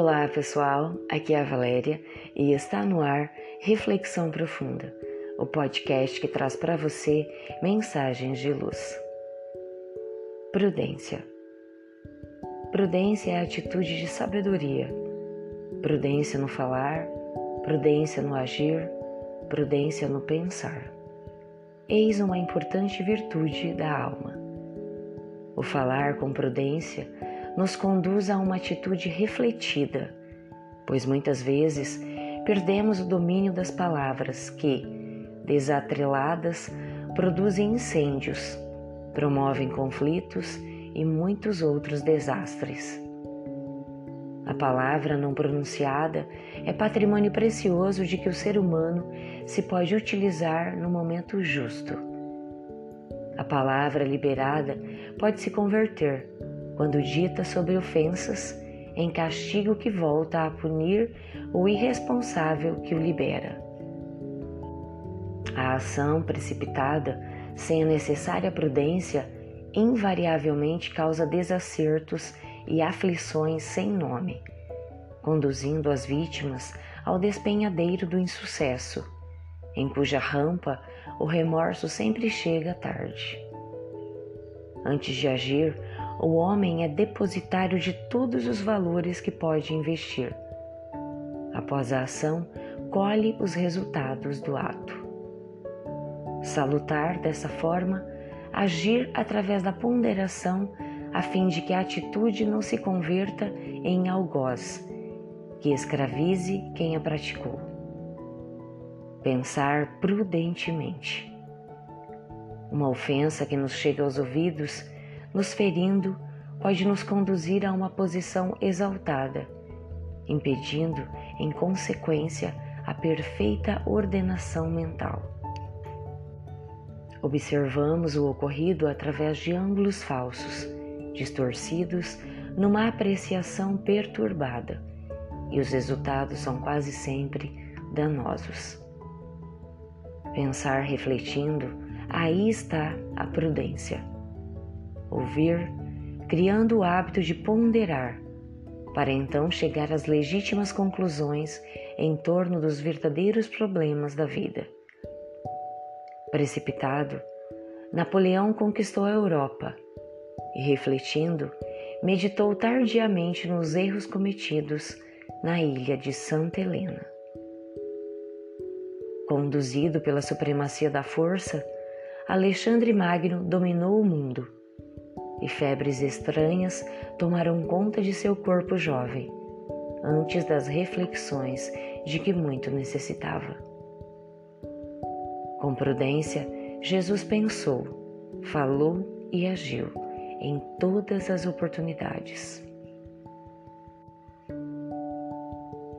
Olá pessoal, aqui é a Valéria e está no ar Reflexão Profunda, o podcast que traz para você mensagens de luz. Prudência. Prudência é a atitude de sabedoria. Prudência no falar, prudência no agir, prudência no pensar. Eis uma importante virtude da alma. O falar com prudência nos conduz a uma atitude refletida, pois muitas vezes perdemos o domínio das palavras que, desatreladas, produzem incêndios, promovem conflitos e muitos outros desastres. A palavra não pronunciada é patrimônio precioso de que o ser humano se pode utilizar no momento justo. A palavra liberada pode se converter quando dita sobre ofensas, em castigo que volta a punir o irresponsável que o libera. A ação precipitada, sem a necessária prudência, invariavelmente causa desacertos e aflições sem nome, conduzindo as vítimas ao despenhadeiro do insucesso, em cuja rampa o remorso sempre chega tarde. Antes de agir, o homem é depositário de todos os valores que pode investir. Após a ação, colhe os resultados do ato. Salutar dessa forma, agir através da ponderação a fim de que a atitude não se converta em algoz, que escravize quem a praticou. Pensar prudentemente. Uma ofensa que nos chega aos ouvidos nos ferindo, pode nos conduzir a uma posição exaltada, impedindo, em consequência, a perfeita ordenação mental. Observamos o ocorrido através de ângulos falsos, distorcidos numa apreciação perturbada, e os resultados são quase sempre danosos. Pensar refletindo, aí está a prudência ouvir, criando o hábito de ponderar, para então chegar às legítimas conclusões em torno dos verdadeiros problemas da vida. Precipitado, Napoleão conquistou a Europa e, refletindo, meditou tardiamente nos erros cometidos na ilha de Santa Helena. Conduzido pela supremacia da força, Alexandre Magno dominou o mundo e febres estranhas tomaram conta de seu corpo jovem, antes das reflexões de que muito necessitava. Com prudência, Jesus pensou, falou e agiu em todas as oportunidades.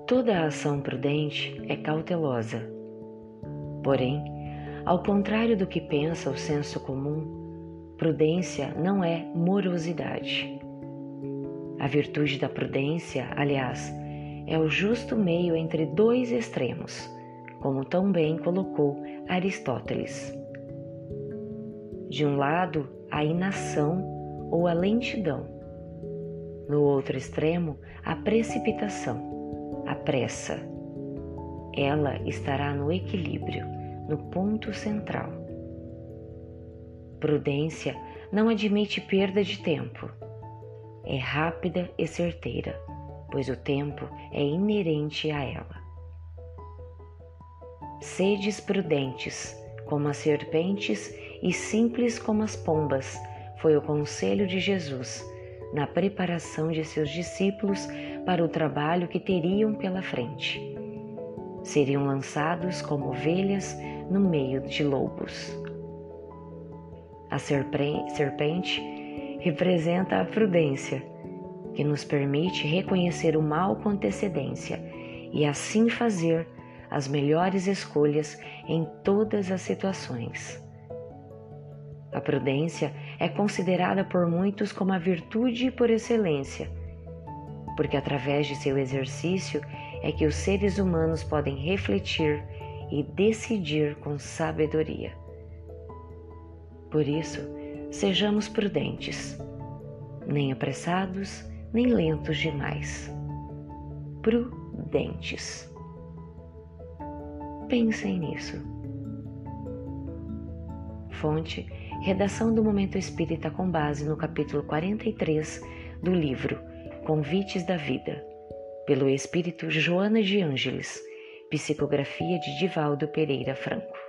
Toda ação prudente é cautelosa. Porém, ao contrário do que pensa o senso comum, Prudência não é morosidade. A virtude da prudência, aliás, é o justo meio entre dois extremos, como tão bem colocou Aristóteles. De um lado, a inação ou a lentidão. No outro extremo, a precipitação, a pressa. Ela estará no equilíbrio, no ponto central. Prudência não admite perda de tempo. É rápida e certeira, pois o tempo é inerente a ela. Sedes prudentes, como as serpentes, e simples como as pombas, foi o conselho de Jesus na preparação de seus discípulos para o trabalho que teriam pela frente. Seriam lançados como ovelhas no meio de lobos. A serpente representa a prudência, que nos permite reconhecer o mal com antecedência e assim fazer as melhores escolhas em todas as situações. A prudência é considerada por muitos como a virtude por excelência, porque através de seu exercício é que os seres humanos podem refletir e decidir com sabedoria. Por isso, sejamos prudentes, nem apressados, nem lentos demais. prudentes. Pensem nisso. Fonte: Redação do Momento Espírita com base no capítulo 43 do livro Convites da Vida, pelo Espírito Joana de Ângeles, psicografia de Divaldo Pereira Franco.